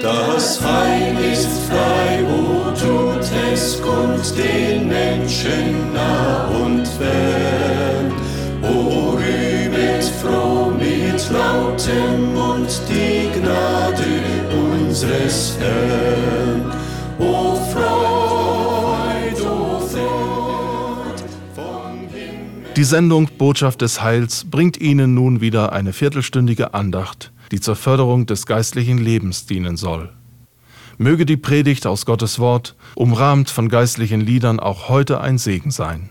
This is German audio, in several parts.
Das Heil ist frei, o tut es kund den Menschen nah und fern. O rühmet froh mit lautem Mund die Gnade unseres Herrn. O Freud, o Freud vom Himmel. Die Sendung Botschaft des Heils bringt Ihnen nun wieder eine viertelstündige Andacht die zur Förderung des geistlichen Lebens dienen soll. Möge die Predigt aus Gottes Wort, umrahmt von geistlichen Liedern, auch heute ein Segen sein.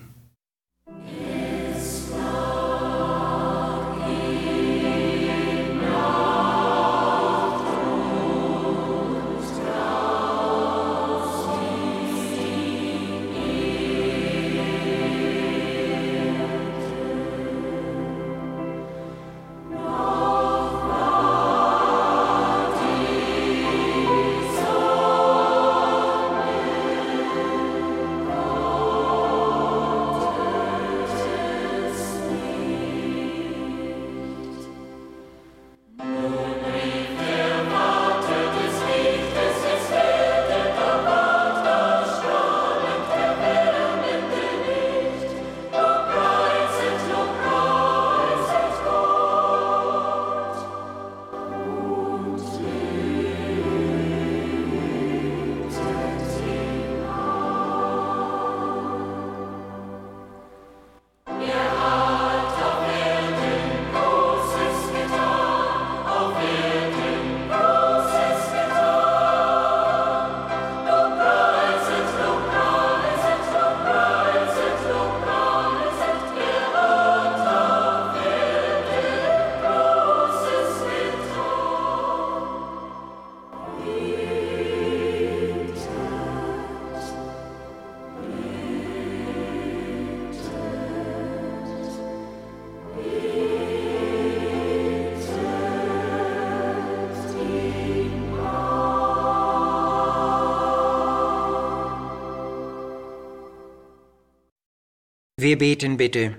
Wir beten bitte.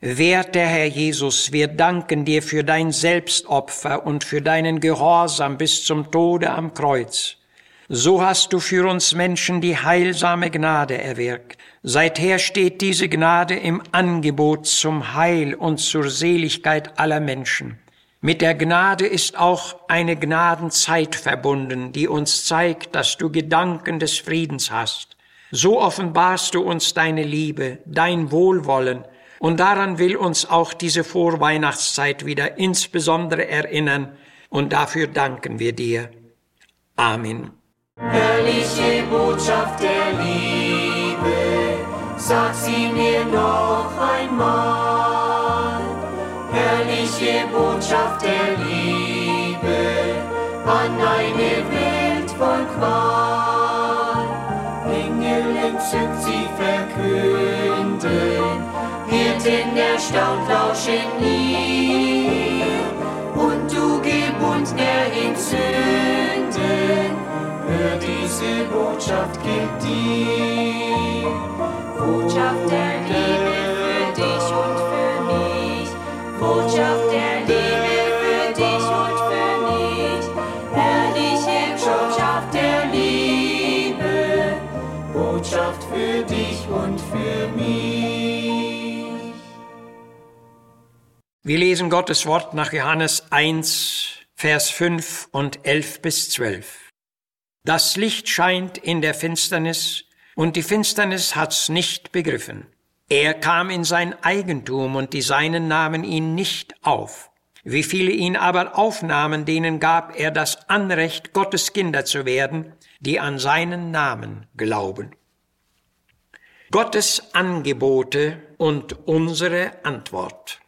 Werter Herr Jesus, wir danken dir für dein Selbstopfer und für deinen Gehorsam bis zum Tode am Kreuz. So hast du für uns Menschen die heilsame Gnade erwirkt. Seither steht diese Gnade im Angebot zum Heil und zur Seligkeit aller Menschen. Mit der Gnade ist auch eine Gnadenzeit verbunden, die uns zeigt, dass du Gedanken des Friedens hast. So offenbarst du uns deine Liebe, dein Wohlwollen, und daran will uns auch diese Vorweihnachtszeit wieder insbesondere erinnern, und dafür danken wir dir. Amen. Herrliche Botschaft der Liebe, sag sie mir noch einmal. Herrliche Botschaft der Liebe an eine Welt Hirten erstaunt lauschen ihr, und du gebundner entzünden, hör diese Botschaft gilt dir. Botschaft der Liebe Wir lesen Gottes Wort nach Johannes 1, Vers 5 und 11 bis 12. Das Licht scheint in der Finsternis, und die Finsternis hat's nicht begriffen. Er kam in sein Eigentum, und die Seinen nahmen ihn nicht auf. Wie viele ihn aber aufnahmen, denen gab er das Anrecht, Gottes Kinder zu werden, die an seinen Namen glauben. Gottes Angebote und unsere Antwort.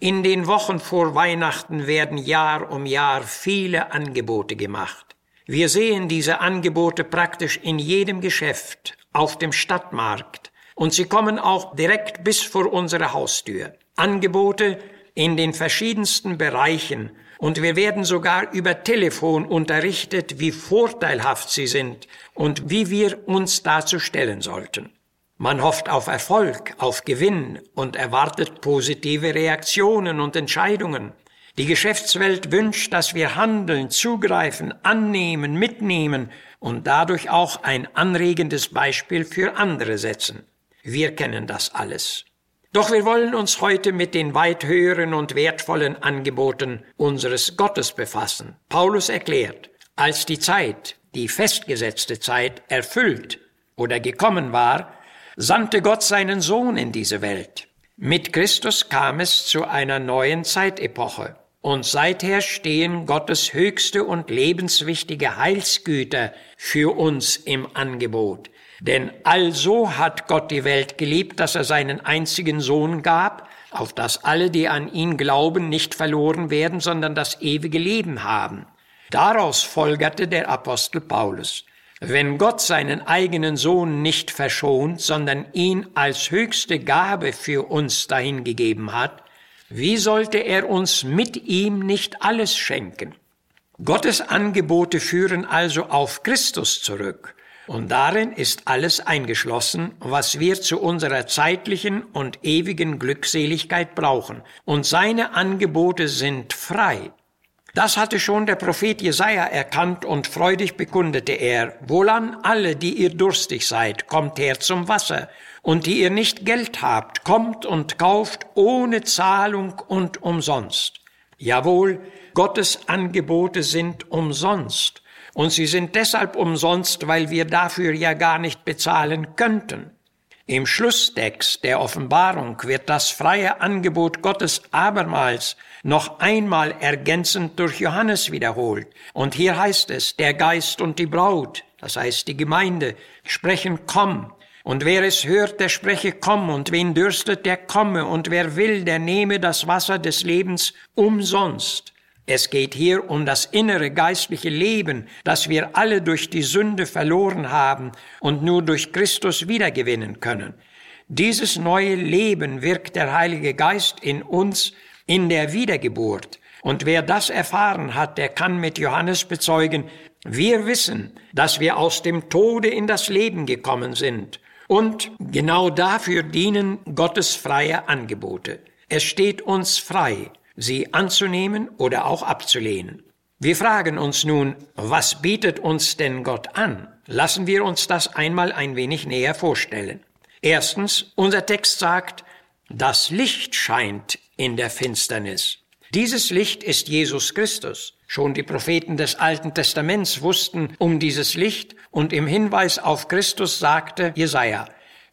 In den Wochen vor Weihnachten werden Jahr um Jahr viele Angebote gemacht. Wir sehen diese Angebote praktisch in jedem Geschäft, auf dem Stadtmarkt, und sie kommen auch direkt bis vor unsere Haustür. Angebote in den verschiedensten Bereichen, und wir werden sogar über Telefon unterrichtet, wie vorteilhaft sie sind und wie wir uns dazu stellen sollten. Man hofft auf Erfolg, auf Gewinn und erwartet positive Reaktionen und Entscheidungen. Die Geschäftswelt wünscht, dass wir handeln, zugreifen, annehmen, mitnehmen und dadurch auch ein anregendes Beispiel für andere setzen. Wir kennen das alles. Doch wir wollen uns heute mit den weit höheren und wertvollen Angeboten unseres Gottes befassen. Paulus erklärt, als die Zeit, die festgesetzte Zeit, erfüllt oder gekommen war, sandte Gott seinen Sohn in diese Welt. Mit Christus kam es zu einer neuen Zeitepoche. Und seither stehen Gottes höchste und lebenswichtige Heilsgüter für uns im Angebot. Denn also hat Gott die Welt geliebt, dass er seinen einzigen Sohn gab, auf dass alle, die an ihn glauben, nicht verloren werden, sondern das ewige Leben haben. Daraus folgerte der Apostel Paulus. Wenn Gott seinen eigenen Sohn nicht verschont, sondern ihn als höchste Gabe für uns dahingegeben hat, wie sollte er uns mit ihm nicht alles schenken? Gottes Angebote führen also auf Christus zurück. Und darin ist alles eingeschlossen, was wir zu unserer zeitlichen und ewigen Glückseligkeit brauchen. Und seine Angebote sind frei. Das hatte schon der Prophet Jesaja erkannt und freudig bekundete er, Wohlan alle, die ihr durstig seid, kommt her zum Wasser und die ihr nicht Geld habt, kommt und kauft ohne Zahlung und umsonst. Jawohl, Gottes Angebote sind umsonst, und sie sind deshalb umsonst, weil wir dafür ja gar nicht bezahlen könnten. Im Schlusstext der Offenbarung wird das freie Angebot Gottes abermals noch einmal ergänzend durch Johannes wiederholt. Und hier heißt es, der Geist und die Braut, das heißt die Gemeinde, sprechen, komm. Und wer es hört, der spreche, komm, und wen dürstet, der komme, und wer will, der nehme das Wasser des Lebens umsonst. Es geht hier um das innere geistliche Leben, das wir alle durch die Sünde verloren haben und nur durch Christus wiedergewinnen können. Dieses neue Leben wirkt der Heilige Geist in uns in der Wiedergeburt. Und wer das erfahren hat, der kann mit Johannes bezeugen, wir wissen, dass wir aus dem Tode in das Leben gekommen sind und genau dafür dienen Gottes freie Angebote. Es steht uns frei, sie anzunehmen oder auch abzulehnen. Wir fragen uns nun, was bietet uns denn Gott an? Lassen wir uns das einmal ein wenig näher vorstellen. Erstens, unser Text sagt, das Licht scheint in der Finsternis. Dieses Licht ist Jesus Christus. Schon die Propheten des Alten Testaments wussten um dieses Licht und im Hinweis auf Christus sagte Jesaja,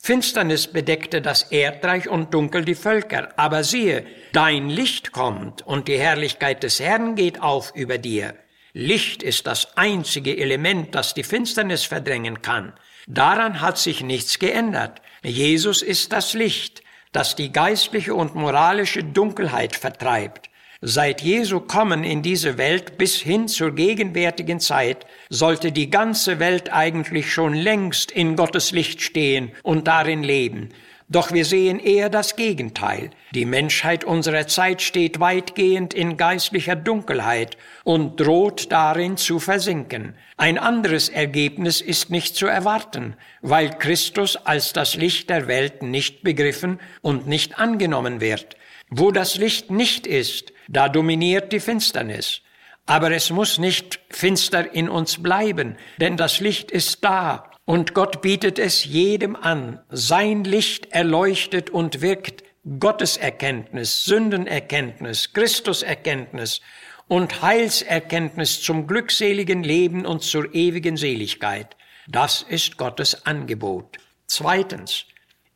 Finsternis bedeckte das Erdreich und dunkel die Völker. Aber siehe, dein Licht kommt und die Herrlichkeit des Herrn geht auf über dir. Licht ist das einzige Element, das die Finsternis verdrängen kann. Daran hat sich nichts geändert. Jesus ist das Licht, das die geistliche und moralische Dunkelheit vertreibt. Seit Jesu Kommen in diese Welt bis hin zur gegenwärtigen Zeit sollte die ganze Welt eigentlich schon längst in Gottes Licht stehen und darin leben. Doch wir sehen eher das Gegenteil. Die Menschheit unserer Zeit steht weitgehend in geistlicher Dunkelheit und droht darin zu versinken. Ein anderes Ergebnis ist nicht zu erwarten, weil Christus als das Licht der Welt nicht begriffen und nicht angenommen wird. Wo das Licht nicht ist, da dominiert die Finsternis. Aber es muss nicht finster in uns bleiben, denn das Licht ist da und Gott bietet es jedem an. Sein Licht erleuchtet und wirkt Gotteserkenntnis, Sündenerkenntnis, Christuserkenntnis und Heilserkenntnis zum glückseligen Leben und zur ewigen Seligkeit. Das ist Gottes Angebot. Zweitens,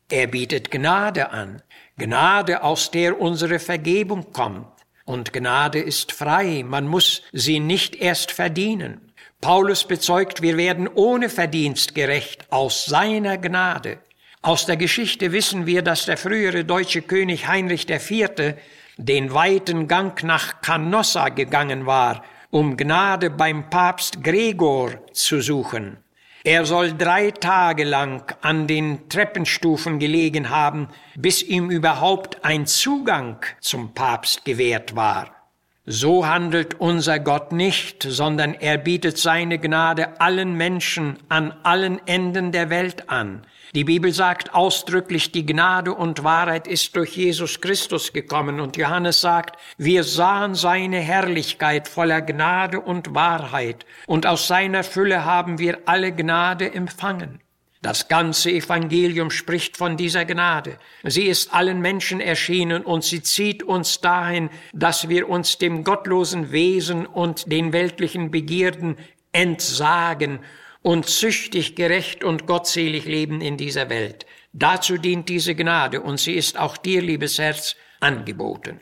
er bietet Gnade an, Gnade, aus der unsere Vergebung kommt. Und Gnade ist frei, man muss sie nicht erst verdienen. Paulus bezeugt, wir werden ohne Verdienst gerecht aus seiner Gnade. Aus der Geschichte wissen wir, dass der frühere deutsche König Heinrich IV. den weiten Gang nach Canossa gegangen war, um Gnade beim Papst Gregor zu suchen. Er soll drei Tage lang an den Treppenstufen gelegen haben, bis ihm überhaupt ein Zugang zum Papst gewährt war. So handelt unser Gott nicht, sondern er bietet seine Gnade allen Menschen an allen Enden der Welt an. Die Bibel sagt ausdrücklich, die Gnade und Wahrheit ist durch Jesus Christus gekommen. Und Johannes sagt, wir sahen seine Herrlichkeit voller Gnade und Wahrheit. Und aus seiner Fülle haben wir alle Gnade empfangen. Das ganze Evangelium spricht von dieser Gnade. Sie ist allen Menschen erschienen und sie zieht uns dahin, dass wir uns dem gottlosen Wesen und den weltlichen Begierden entsagen und züchtig, gerecht und gottselig leben in dieser Welt. Dazu dient diese Gnade und sie ist auch dir, liebes Herz, angeboten.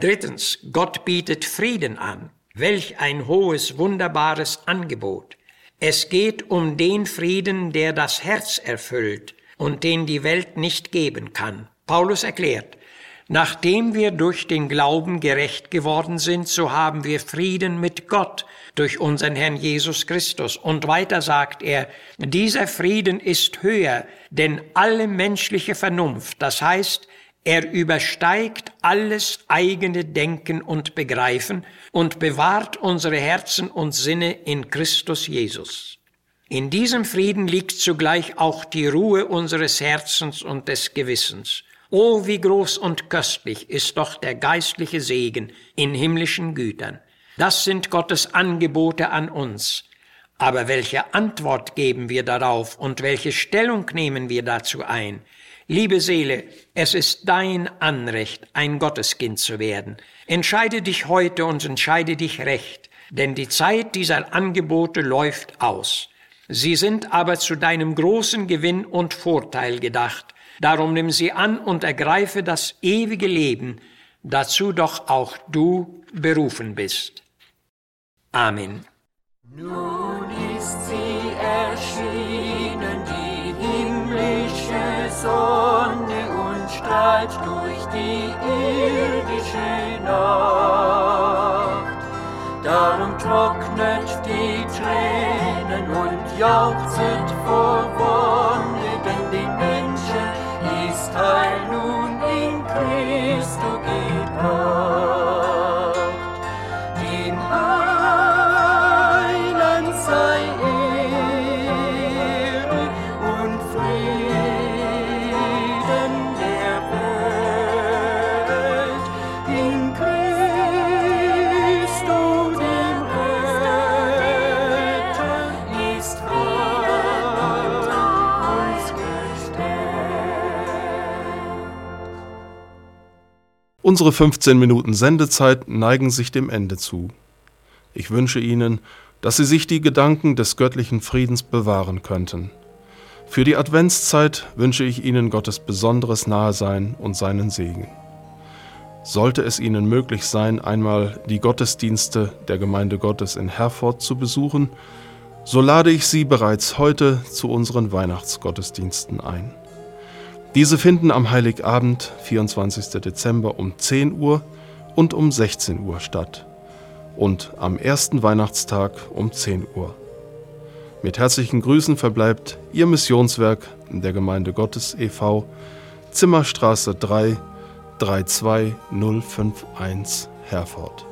Drittens, Gott bietet Frieden an. Welch ein hohes, wunderbares Angebot. Es geht um den Frieden, der das Herz erfüllt und den die Welt nicht geben kann. Paulus erklärt, nachdem wir durch den Glauben gerecht geworden sind, so haben wir Frieden mit Gott durch unseren Herrn Jesus Christus. Und weiter sagt er, dieser Frieden ist höher, denn alle menschliche Vernunft, das heißt, er übersteigt alles eigene Denken und Begreifen und bewahrt unsere Herzen und Sinne in Christus Jesus. In diesem Frieden liegt zugleich auch die Ruhe unseres Herzens und des Gewissens. Oh, wie groß und köstlich ist doch der geistliche Segen in himmlischen Gütern. Das sind Gottes Angebote an uns. Aber welche Antwort geben wir darauf und welche Stellung nehmen wir dazu ein? Liebe Seele, es ist dein Anrecht, ein Gotteskind zu werden. Entscheide dich heute und entscheide dich recht, denn die Zeit dieser Angebote läuft aus. Sie sind aber zu deinem großen Gewinn und Vorteil gedacht. Darum nimm sie an und ergreife das ewige Leben, dazu doch auch du berufen bist. Amen. Nun ist sie erschienen, strahlt durch die irdische Nacht. Darum trocknet die Tränen und jauchzet vor Unsere 15 Minuten Sendezeit neigen sich dem Ende zu. Ich wünsche Ihnen, dass Sie sich die Gedanken des göttlichen Friedens bewahren könnten. Für die Adventszeit wünsche ich Ihnen Gottes besonderes Nahesein und seinen Segen. Sollte es Ihnen möglich sein, einmal die Gottesdienste der Gemeinde Gottes in Herford zu besuchen, so lade ich Sie bereits heute zu unseren Weihnachtsgottesdiensten ein. Diese finden am Heiligabend, 24. Dezember um 10 Uhr und um 16 Uhr statt und am ersten Weihnachtstag um 10 Uhr. Mit herzlichen Grüßen verbleibt Ihr Missionswerk der Gemeinde Gottes e.V. Zimmerstraße 3 32051 Herford.